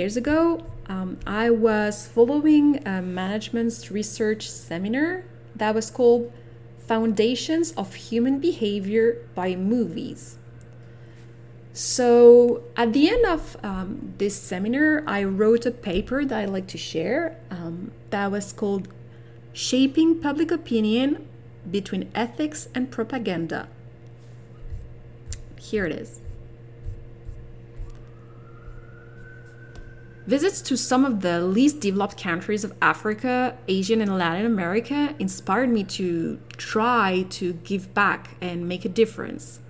years ago, um, I was following a management's research seminar that was called Foundations of Human Behavior by Movies. So, at the end of um, this seminar, I wrote a paper that I'd like to share um, that was called Shaping Public Opinion Between Ethics and Propaganda. Here it is. Visits to some of the least developed countries of Africa, Asia, and Latin America inspired me to try to give back and make a difference.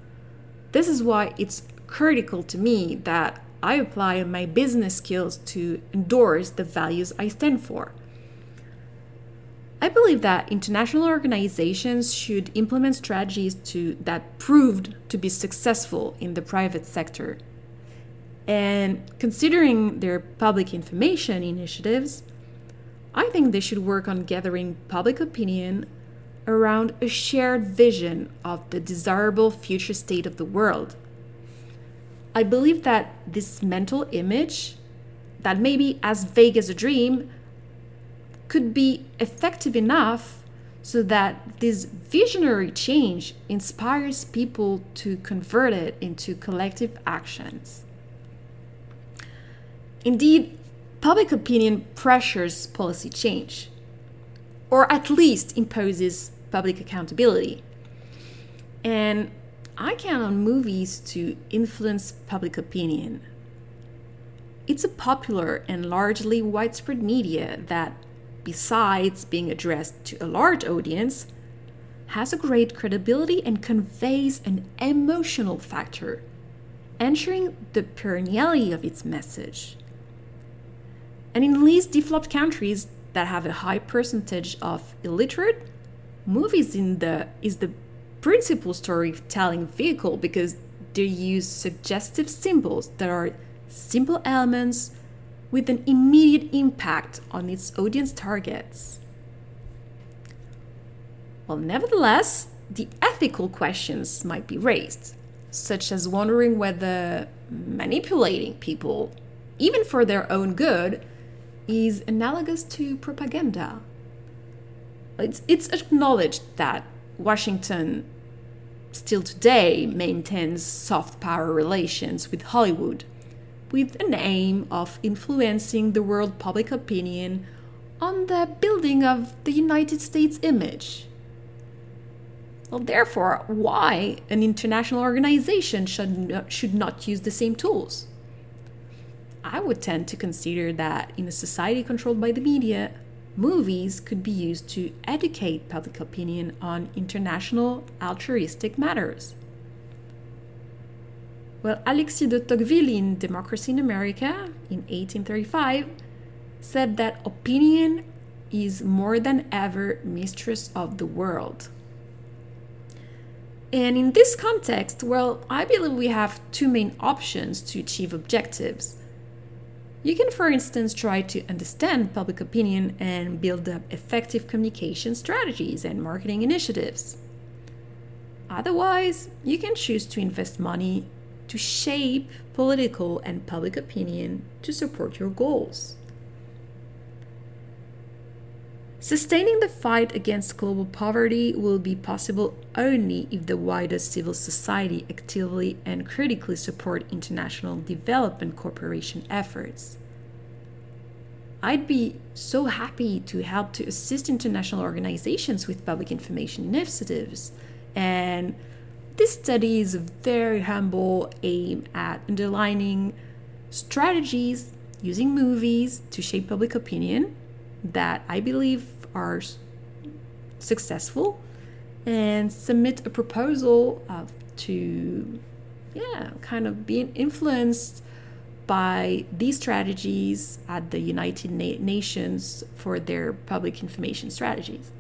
This is why it's critical to me that I apply my business skills to endorse the values I stand for. I believe that international organizations should implement strategies to, that proved to be successful in the private sector and considering their public information initiatives, I think they should work on gathering public opinion around a shared vision of the desirable future state of the world. I believe that this mental image, that may be as vague as a dream, could be effective enough so that this visionary change inspires people to convert it into collective actions. Indeed, public opinion pressures policy change, or at least imposes public accountability. And I count on movies to influence public opinion. It's a popular and largely widespread media that, besides being addressed to a large audience, has a great credibility and conveys an emotional factor, ensuring the perenniality of its message. And in least developed countries that have a high percentage of illiterate, movies in the is the principal storytelling vehicle because they use suggestive symbols that are simple elements with an immediate impact on its audience targets. Well, nevertheless, the ethical questions might be raised, such as wondering whether manipulating people, even for their own good, is analogous to propaganda. It's, it's acknowledged that Washington still today maintains soft power relations with Hollywood, with an aim of influencing the world public opinion on the building of the United States image. Well, therefore, why an international organization should, should not use the same tools? I would tend to consider that in a society controlled by the media, movies could be used to educate public opinion on international altruistic matters. Well, Alexis de Tocqueville in Democracy in America in 1835 said that opinion is more than ever mistress of the world. And in this context, well, I believe we have two main options to achieve objectives you can, for instance, try to understand public opinion and build up effective communication strategies and marketing initiatives. Otherwise, you can choose to invest money to shape political and public opinion to support your goals. Sustaining the fight against global poverty will be possible only if the wider civil society actively and critically support international development cooperation efforts. I'd be so happy to help to assist international organizations with public information initiatives. And this study is a very humble aim at underlining strategies using movies to shape public opinion that I believe are successful and submit a proposal uh, to, yeah, kind of being influenced by these strategies at the United Na- Nations for their public information strategies.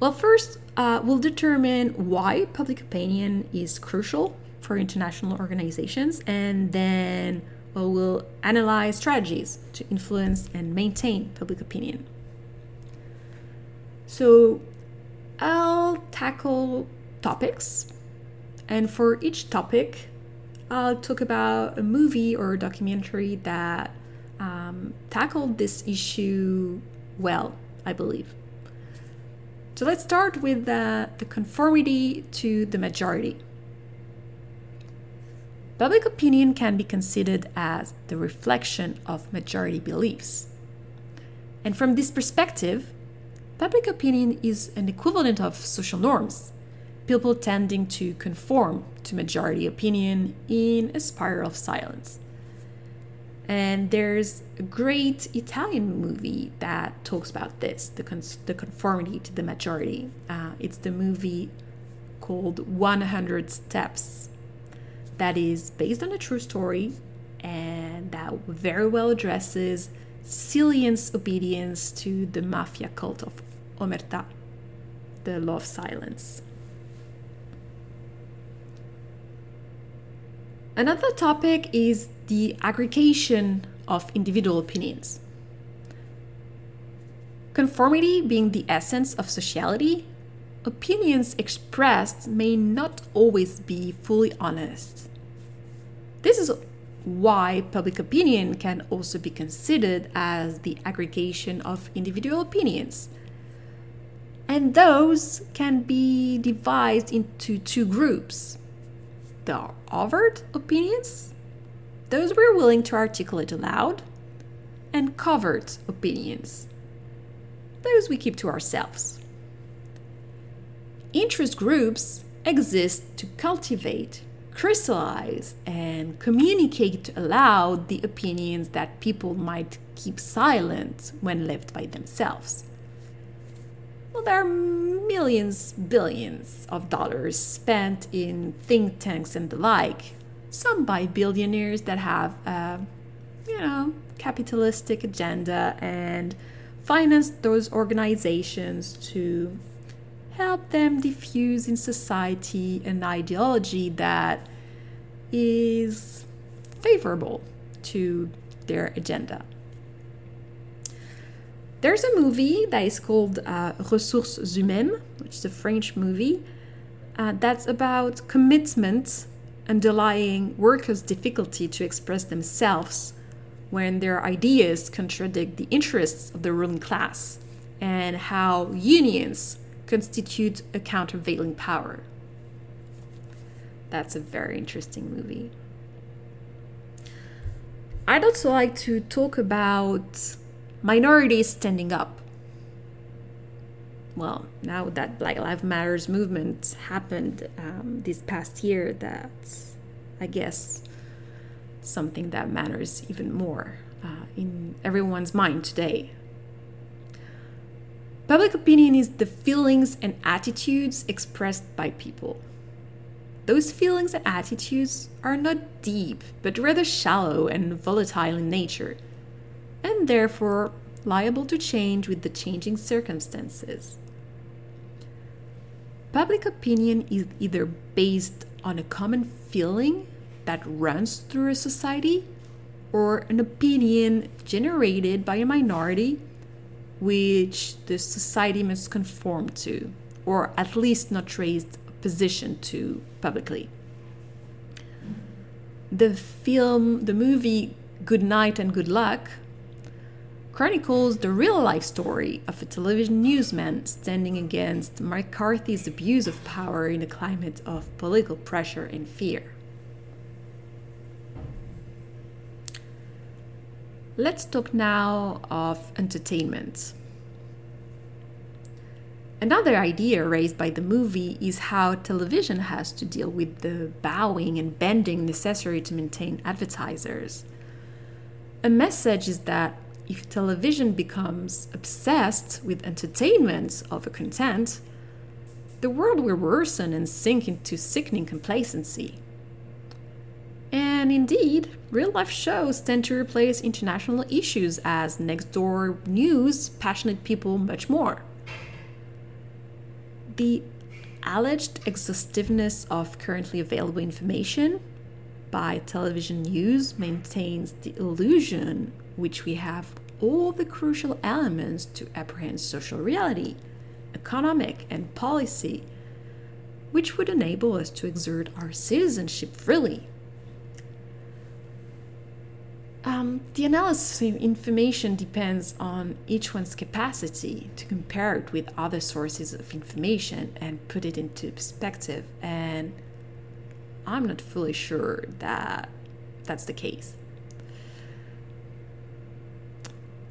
Well, first, uh, we'll determine why public opinion is crucial for international organizations, and then well, we'll analyze strategies to influence and maintain public opinion. So I'll tackle topics, and for each topic, I'll talk about a movie or a documentary that um, tackled this issue well, I believe. So let's start with the conformity to the majority. Public opinion can be considered as the reflection of majority beliefs. And from this perspective, public opinion is an equivalent of social norms, people tending to conform to majority opinion in a spiral of silence. And there's a great Italian movie that talks about this the, cons- the conformity to the majority. Uh, it's the movie called 100 Steps, that is based on a true story and that very well addresses Sicilian's obedience to the mafia cult of Omerta, the law of silence. Another topic is the aggregation of individual opinions. Conformity being the essence of sociality, opinions expressed may not always be fully honest. This is why public opinion can also be considered as the aggregation of individual opinions. And those can be divided into two groups the overt opinions, those we're willing to articulate aloud, and covert opinions, those we keep to ourselves. Interest groups exist to cultivate, crystallize, and communicate aloud the opinions that people might keep silent when left by themselves. Well, there are millions, billions of dollars spent in think tanks and the like, some by billionaires that have a, you know, capitalistic agenda and finance those organizations to help them diffuse in society an ideology that is favorable to their agenda. There's a movie that is called uh, Ressources Humaines, which is a French movie, uh, that's about commitment underlying workers' difficulty to express themselves when their ideas contradict the interests of the ruling class, and how unions constitute a countervailing power. That's a very interesting movie. I'd also like to talk about minorities standing up. Well, now that Black Lives Matters movement happened um, this past year, that's, I guess, something that matters even more uh, in everyone's mind today. Public opinion is the feelings and attitudes expressed by people. Those feelings and attitudes are not deep, but rather shallow and volatile in nature and therefore liable to change with the changing circumstances. Public opinion is either based on a common feeling that runs through a society or an opinion generated by a minority which the society must conform to, or at least not raise opposition to publicly. The film, the movie Good Night and Good Luck chronicles the real life story of a television newsman standing against McCarthy's abuse of power in a climate of political pressure and fear. Let's talk now of entertainment. Another idea raised by the movie is how television has to deal with the bowing and bending necessary to maintain advertisers. A message is that if television becomes obsessed with entertainment over content, the world will worsen and sink into sickening complacency. And indeed, real life shows tend to replace international issues as next door news, passionate people, much more. The alleged exhaustiveness of currently available information by television news maintains the illusion which we have all the crucial elements to apprehend social reality, economic, and policy, which would enable us to exert our citizenship freely. Um, the analysis of information depends on each one's capacity to compare it with other sources of information and put it into perspective. And I'm not fully sure that that's the case.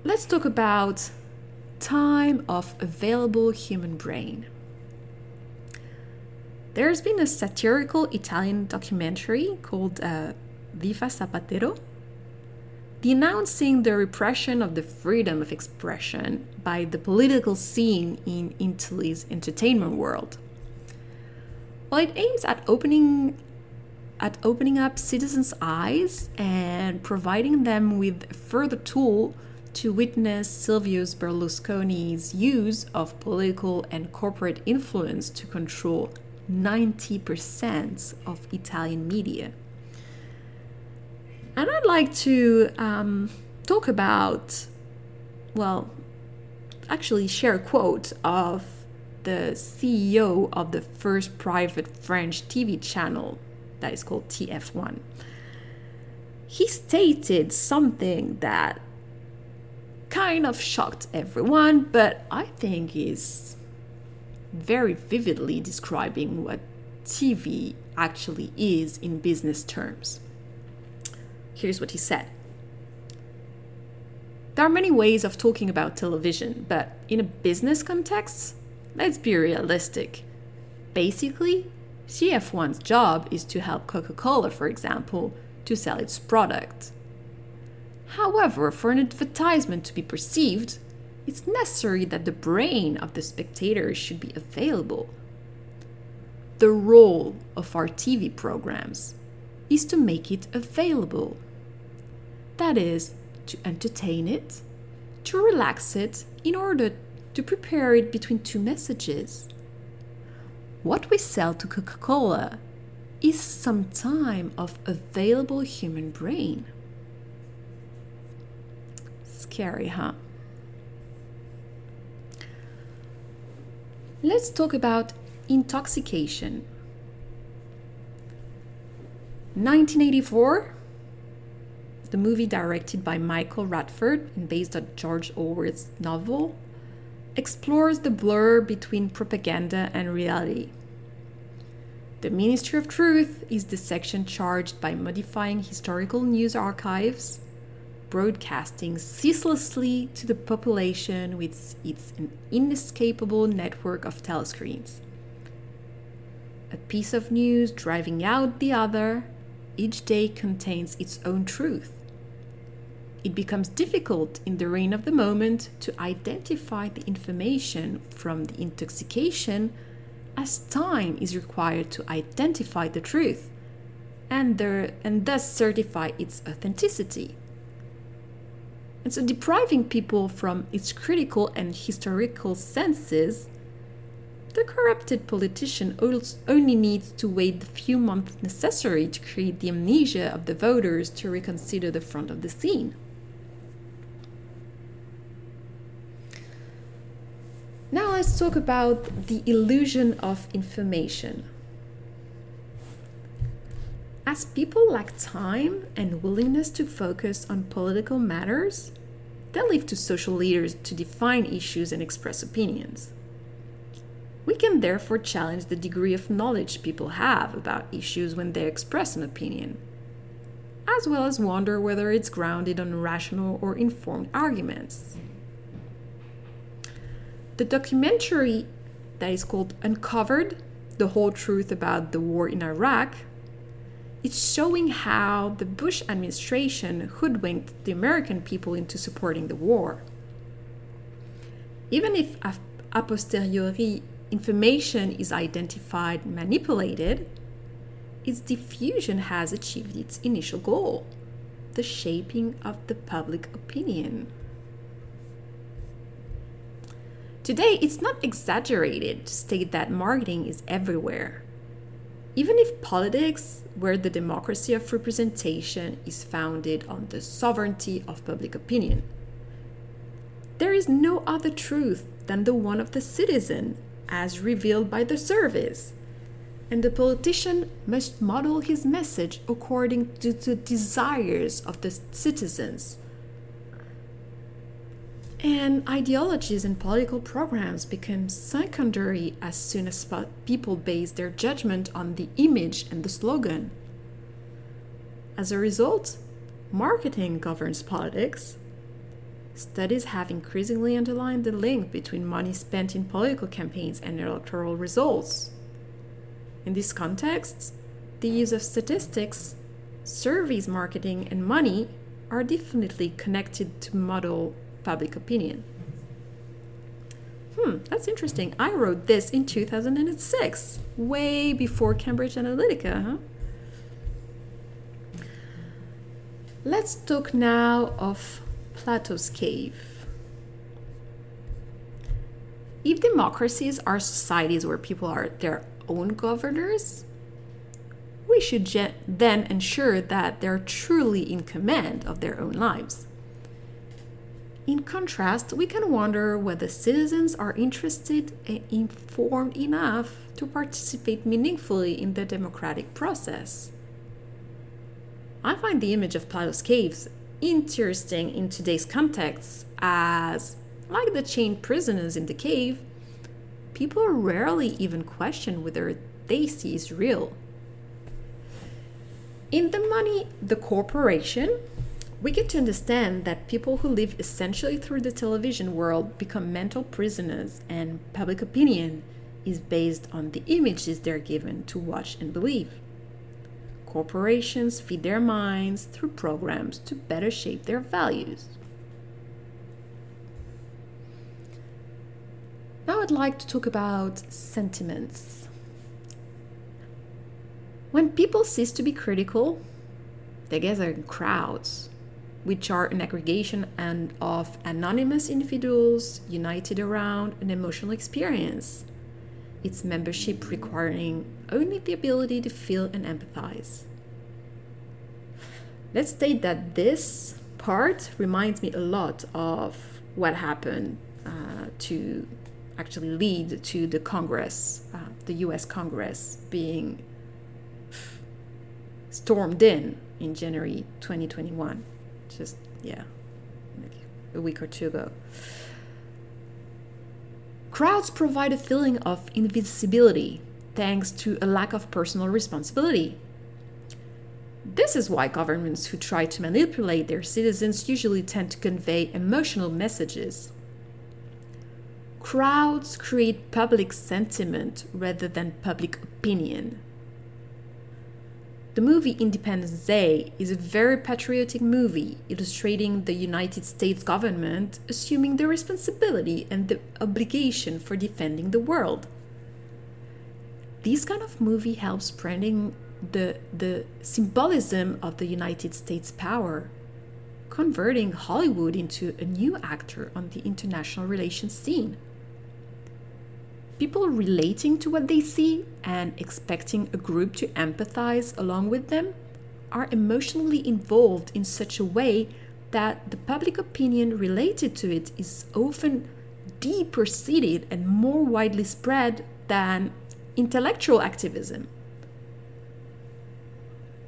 Let's talk about time of available human brain. There's been a satirical Italian documentary called uh, Viva Zapatero, denouncing the repression of the freedom of expression by the political scene in Italy's entertainment world. Well, it aims at opening at opening up citizens' eyes and providing them with a further tool to witness Silvio Berlusconi's use of political and corporate influence to control 90% of Italian media. And I'd like to um, talk about, well, actually share a quote of the CEO of the first private French TV channel that is called TF1. He stated something that kind of shocked everyone, but I think is very vividly describing what TV actually is in business terms. Here's what he said There are many ways of talking about television, but in a business context, let's be realistic. Basically, TF1's job is to help Coca Cola, for example, to sell its product. However, for an advertisement to be perceived, it's necessary that the brain of the spectator should be available. The role of our TV programs is to make it available. That is, to entertain it, to relax it, in order to prepare it between two messages. What we sell to Coca Cola is some time of available human brain. Scary, huh? Let's talk about intoxication. 1984, the movie directed by Michael Radford and based on George Orwell's novel, explores the blur between propaganda and reality. The Ministry of Truth is the section charged by modifying historical news archives, broadcasting ceaselessly to the population with its inescapable network of telescreens. A piece of news driving out the other, each day contains its own truth. It becomes difficult in the reign of the moment to identify the information from the intoxication as time is required to identify the truth and, there, and thus certify its authenticity. And so, depriving people from its critical and historical senses the corrupted politician only needs to wait the few months necessary to create the amnesia of the voters to reconsider the front of the scene. Now let's talk about the illusion of information. As people lack time and willingness to focus on political matters, they leave to social leaders to define issues and express opinions. We can therefore challenge the degree of knowledge people have about issues when they express an opinion, as well as wonder whether it's grounded on rational or informed arguments. The documentary that is called Uncovered The Whole Truth About the War in Iraq is showing how the Bush administration hoodwinked the American people into supporting the war. Even if a posteriori information is identified, manipulated, its diffusion has achieved its initial goal the shaping of the public opinion. Today, it's not exaggerated to state that marketing is everywhere. Even if politics, where the democracy of representation is founded on the sovereignty of public opinion, there is no other truth than the one of the citizen as revealed by the service. and the politician must model his message according to the desires of the citizens. And ideologies and political programs become secondary as soon as people base their judgment on the image and the slogan. As a result, marketing governs politics. Studies have increasingly underlined the link between money spent in political campaigns and electoral results. In this context, the use of statistics, surveys, marketing, and money are definitely connected to model public opinion. Hmm, that's interesting. I wrote this in 2006, way before Cambridge Analytica, huh? Let's talk now of Plato's cave. If democracies are societies where people are their own governors, we should then ensure that they're truly in command of their own lives. In contrast, we can wonder whether citizens are interested and informed enough to participate meaningfully in the democratic process. I find the image of Plato's caves interesting in today's context, as, like the chained prisoners in the cave, people rarely even question whether they see is real. In The Money, the Corporation, we get to understand that people who live essentially through the television world become mental prisoners, and public opinion is based on the images they're given to watch and believe. Corporations feed their minds through programs to better shape their values. Now I'd like to talk about sentiments. When people cease to be critical, they gather in crowds, which are an aggregation and of anonymous individuals united around an emotional experience its membership requiring only the ability to feel and empathize. Let's state that this part reminds me a lot of what happened uh, to actually lead to the Congress, uh, the US Congress being stormed in in January 2021. Just, yeah, a week or two ago. Crowds provide a feeling of invisibility thanks to a lack of personal responsibility. This is why governments who try to manipulate their citizens usually tend to convey emotional messages. Crowds create public sentiment rather than public opinion. The movie Independence Day is a very patriotic movie illustrating the United States government assuming the responsibility and the obligation for defending the world. This kind of movie helps spreading the, the symbolism of the United States power, converting Hollywood into a new actor on the international relations scene people relating to what they see and expecting a group to empathize along with them are emotionally involved in such a way that the public opinion related to it is often deeper seated and more widely spread than intellectual activism.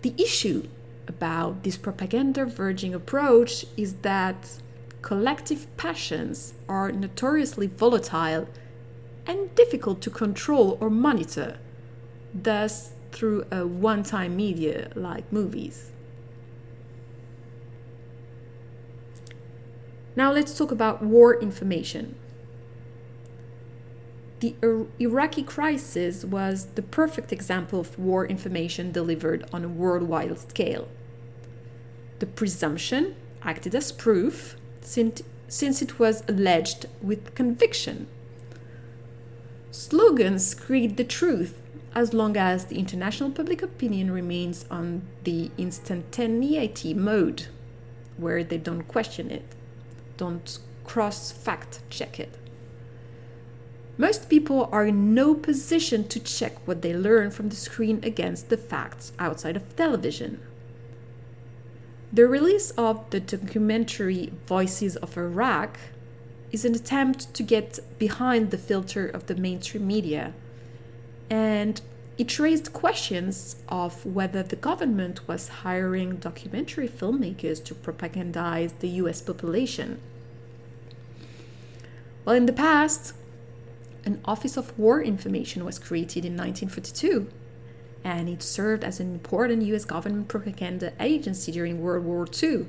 The issue about this propaganda verging approach is that collective passions are notoriously volatile and difficult to control or monitor, thus, through a one time media like movies. Now, let's talk about war information. The Iraqi crisis was the perfect example of war information delivered on a worldwide scale. The presumption acted as proof since, since it was alleged with conviction Slogans create the truth as long as the international public opinion remains on the instantaneity mode, where they don't question it, don't cross fact check it. Most people are in no position to check what they learn from the screen against the facts outside of television. The release of the documentary Voices of Iraq is an attempt to get behind the filter of the mainstream media. And it raised questions of whether the government was hiring documentary filmmakers to propagandize the US population. Well, in the past, an Office of War Information was created in 1942, and it served as an important US government propaganda agency during World War II,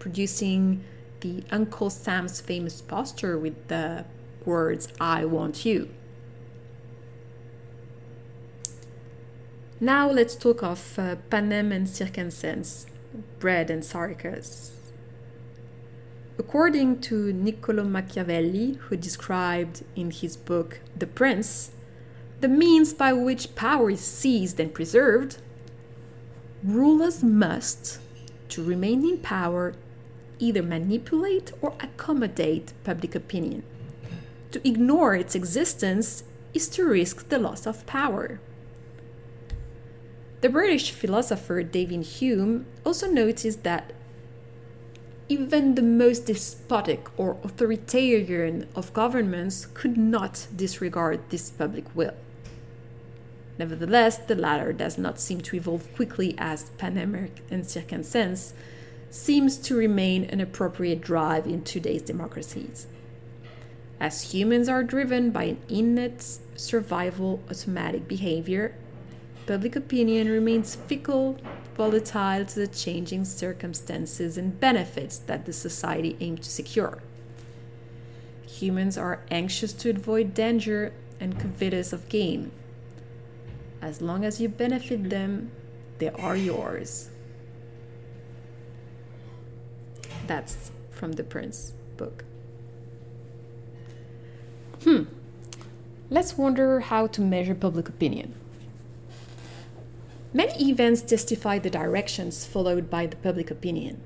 producing the Uncle Sam's famous poster with the words, I want you. Now let's talk of uh, panem and circenses, bread and circus. According to Niccolo Machiavelli, who described in his book The Prince the means by which power is seized and preserved, rulers must, to remain in power, either manipulate or accommodate public opinion. To ignore its existence is to risk the loss of power. The British philosopher David Hume also noticed that even the most despotic or authoritarian of governments could not disregard this public will. Nevertheless, the latter does not seem to evolve quickly as panem and circenses seems to remain an appropriate drive in today's democracies. As humans are driven by an innate survival automatic behavior, public opinion remains fickle, volatile to the changing circumstances and benefits that the society aims to secure. Humans are anxious to avoid danger and covetous of gain. As long as you benefit them, they are yours. That's from the Prince book. Hmm. Let's wonder how to measure public opinion. Many events testify the directions followed by the public opinion.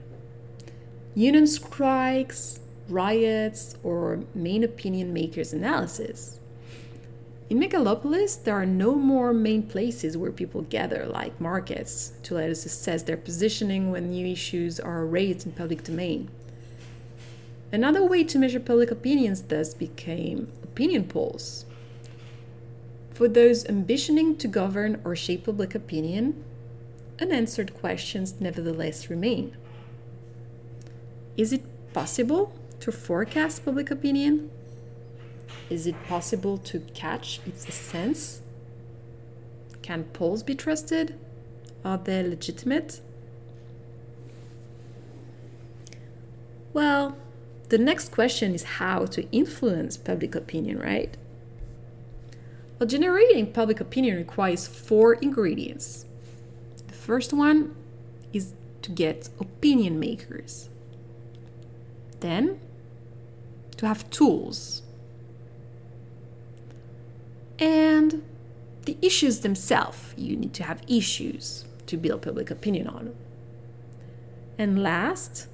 Union strikes, riots, or main opinion makers' analysis. In megalopolis, there are no more main places where people gather, like markets, to let us assess their positioning when new issues are raised in public domain. Another way to measure public opinions thus became opinion polls, for those ambitioning to govern or shape public opinion, unanswered questions nevertheless remain. Is it possible to forecast public opinion? Is it possible to catch its essence? Can polls be trusted? Are they legitimate? Well, the next question is how to influence public opinion, right? Well, generating public opinion requires four ingredients. The first one is to get opinion makers. Then, to have tools. And the issues themselves. You need to have issues to build public opinion on. And last,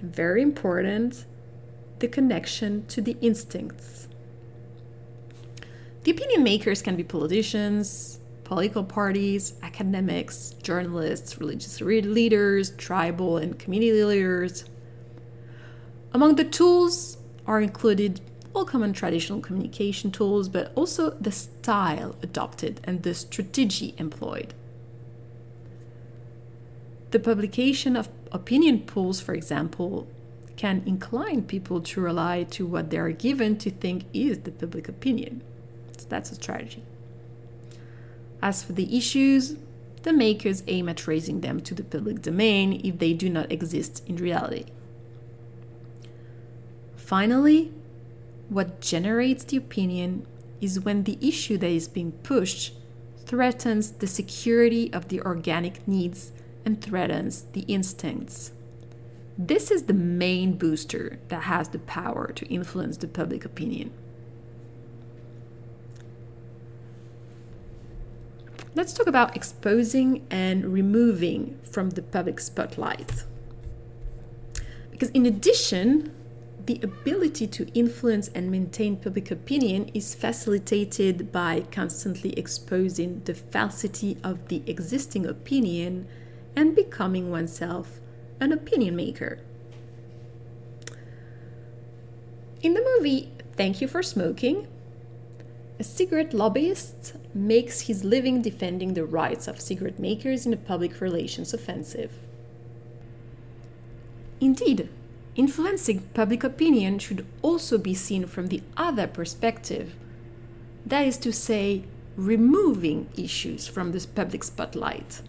very important, the connection to the instincts. The opinion makers can be politicians, political parties, academics, journalists, religious leaders, tribal and community leaders. Among the tools are included all common traditional communication tools, but also the style adopted and the strategy employed. The publication of opinion polls, for example, can incline people to rely to what they are given to think is the public opinion. So that's a strategy. As for the issues, the makers aim at raising them to the public domain if they do not exist in reality. Finally, what generates the opinion is when the issue that is being pushed threatens the security of the organic needs and threatens the instincts. This is the main booster that has the power to influence the public opinion. let's talk about exposing and removing from the public spotlight. Because, in addition, the ability to influence and maintain public opinion is facilitated by constantly exposing the falsity of the existing opinion and becoming oneself an opinion maker. In the movie Thank You for Smoking, a cigarette lobbyist makes his living defending the rights of cigarette makers in a public relations offensive. Indeed, influencing public opinion should also be seen from the other perspective. That is to say, removing issues from the public spotlight.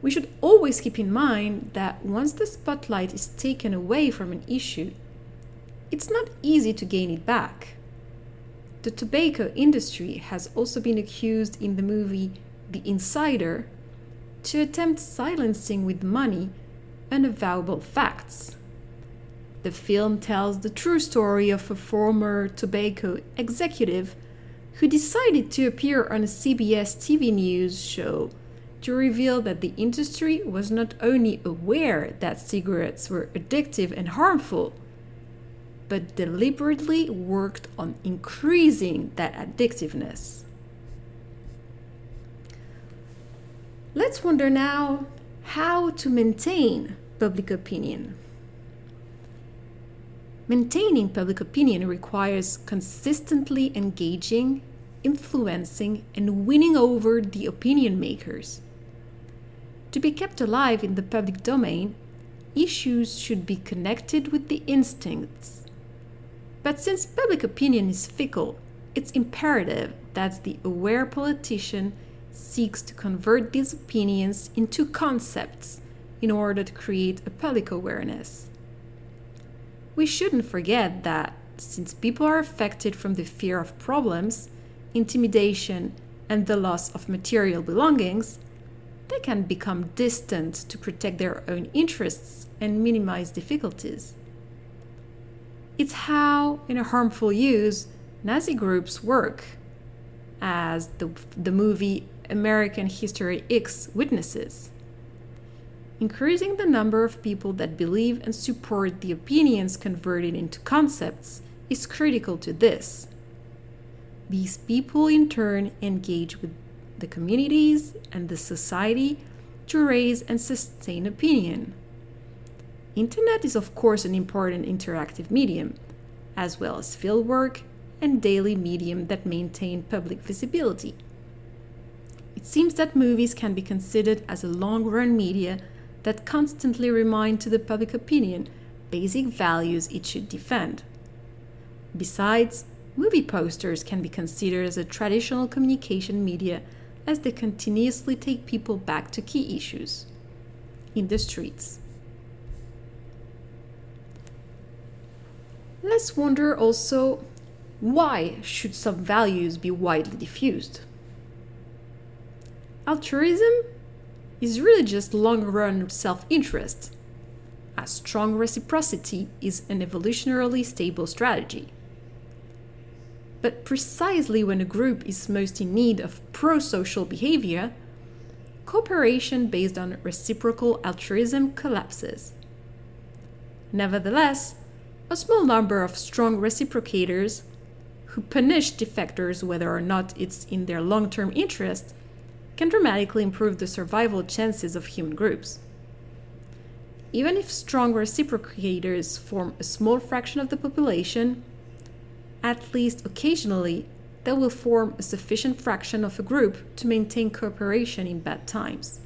We should always keep in mind that once the spotlight is taken away from an issue, it's not easy to gain it back. The tobacco industry has also been accused in the movie The Insider to attempt silencing with money unavowable facts. The film tells the true story of a former tobacco executive who decided to appear on a CBS TV news show to reveal that the industry was not only aware that cigarettes were addictive and harmful, but deliberately worked on increasing that addictiveness. Let's wonder now how to maintain public opinion. Maintaining public opinion requires consistently engaging, influencing, and winning over the opinion makers. To be kept alive in the public domain, issues should be connected with the instincts. But since public opinion is fickle, it's imperative that the aware politician seeks to convert these opinions into concepts in order to create a public awareness we shouldn't forget that since people are affected from the fear of problems, intimidation, and the loss of material belongings, they can become distant to protect their own interests and minimize difficulties. It's how, in a harmful use, Nazi groups work, as the, the movie American History X witnesses. Increasing the number of people that believe and support the opinions converted into concepts is critical to this. These people, in turn, engage with the communities and the society to raise and sustain opinion. Internet is, of course, an important interactive medium, as well as fieldwork and daily medium that maintain public visibility. It seems that movies can be considered as a long run media that constantly remind to the public opinion basic values it should defend. Besides, movie posters can be considered as a traditional communication media as they continuously take people back to key issues in the streets. Let's wonder also why should some values be widely diffused? Altruism is really just long run self interest. A strong reciprocity is an evolutionarily stable strategy. But precisely when a group is most in need of pro social behavior, cooperation based on reciprocal altruism collapses. Nevertheless, a small number of strong reciprocators who punish defectors whether or not it's in their long term interest can dramatically improve the survival chances of human groups. Even if strong reciprocators form a small fraction of the population, at least occasionally they will form a sufficient fraction of a group to maintain cooperation in bad times.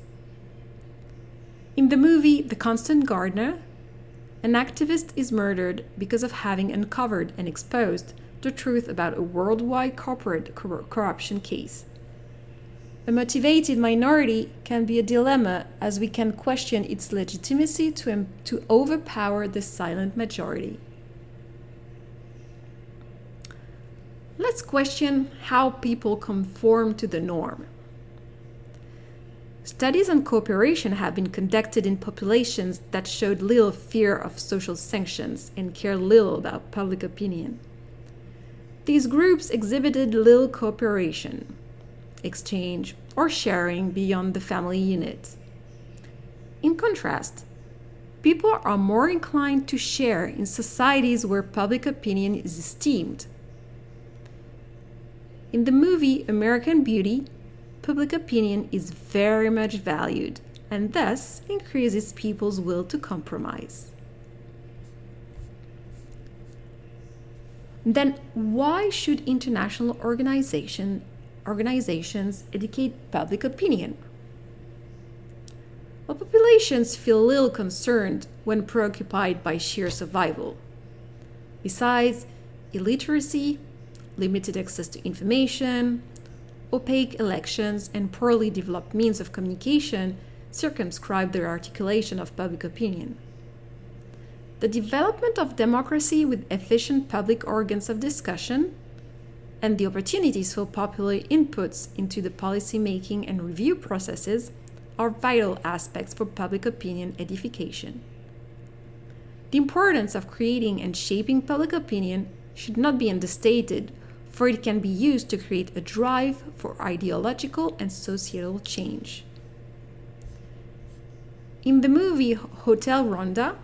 In the movie The Constant Gardener, an activist is murdered because of having uncovered and exposed the truth about a worldwide corporate cor- corruption case. A motivated minority can be a dilemma as we can question its legitimacy to, to overpower the silent majority. Let's question how people conform to the norm. Studies on cooperation have been conducted in populations that showed little fear of social sanctions and cared little about public opinion. These groups exhibited little cooperation, exchange, or sharing beyond the family unit. In contrast, people are more inclined to share in societies where public opinion is esteemed. In the movie American Beauty, public opinion is very much valued and thus increases people's will to compromise. then why should international organization, organizations educate public opinion? Well, populations feel little concerned when preoccupied by sheer survival. Besides, illiteracy, limited access to information, opaque elections, and poorly developed means of communication circumscribe their articulation of public opinion. The development of democracy with efficient public organs of discussion and the opportunities for popular inputs into the policy making and review processes are vital aspects for public opinion edification. The importance of creating and shaping public opinion should not be understated, for it can be used to create a drive for ideological and societal change. In the movie Hotel Rwanda,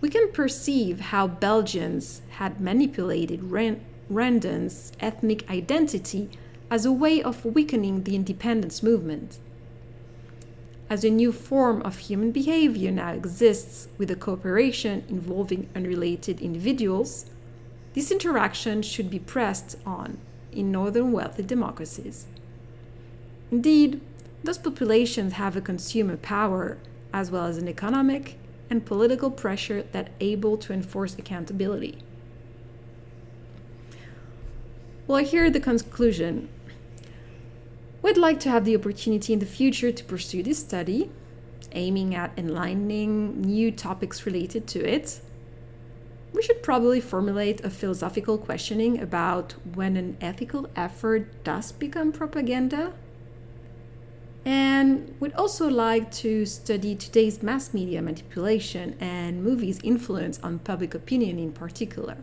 we can perceive how Belgians had manipulated Rwandans' ethnic identity as a way of weakening the independence movement as a new form of human behavior now exists with a cooperation involving unrelated individuals, this interaction should be pressed on in northern wealthy democracies. Indeed, those populations have a consumer power as well as an economic and political pressure that able to enforce accountability. Well, here are the conclusion We'd like to have the opportunity in the future to pursue this study, aiming at enlightening new topics related to it. We should probably formulate a philosophical questioning about when an ethical effort does become propaganda. And we'd also like to study today's mass media manipulation and movies' influence on public opinion in particular.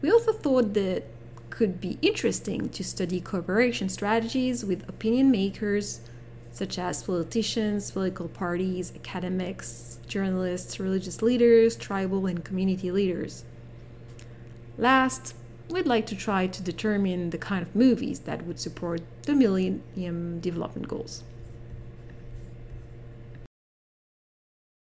We also thought that could be interesting to study cooperation strategies with opinion makers such as politicians, political parties, academics, journalists, religious leaders, tribal and community leaders. Last, we'd like to try to determine the kind of movies that would support the Millennium Development Goals.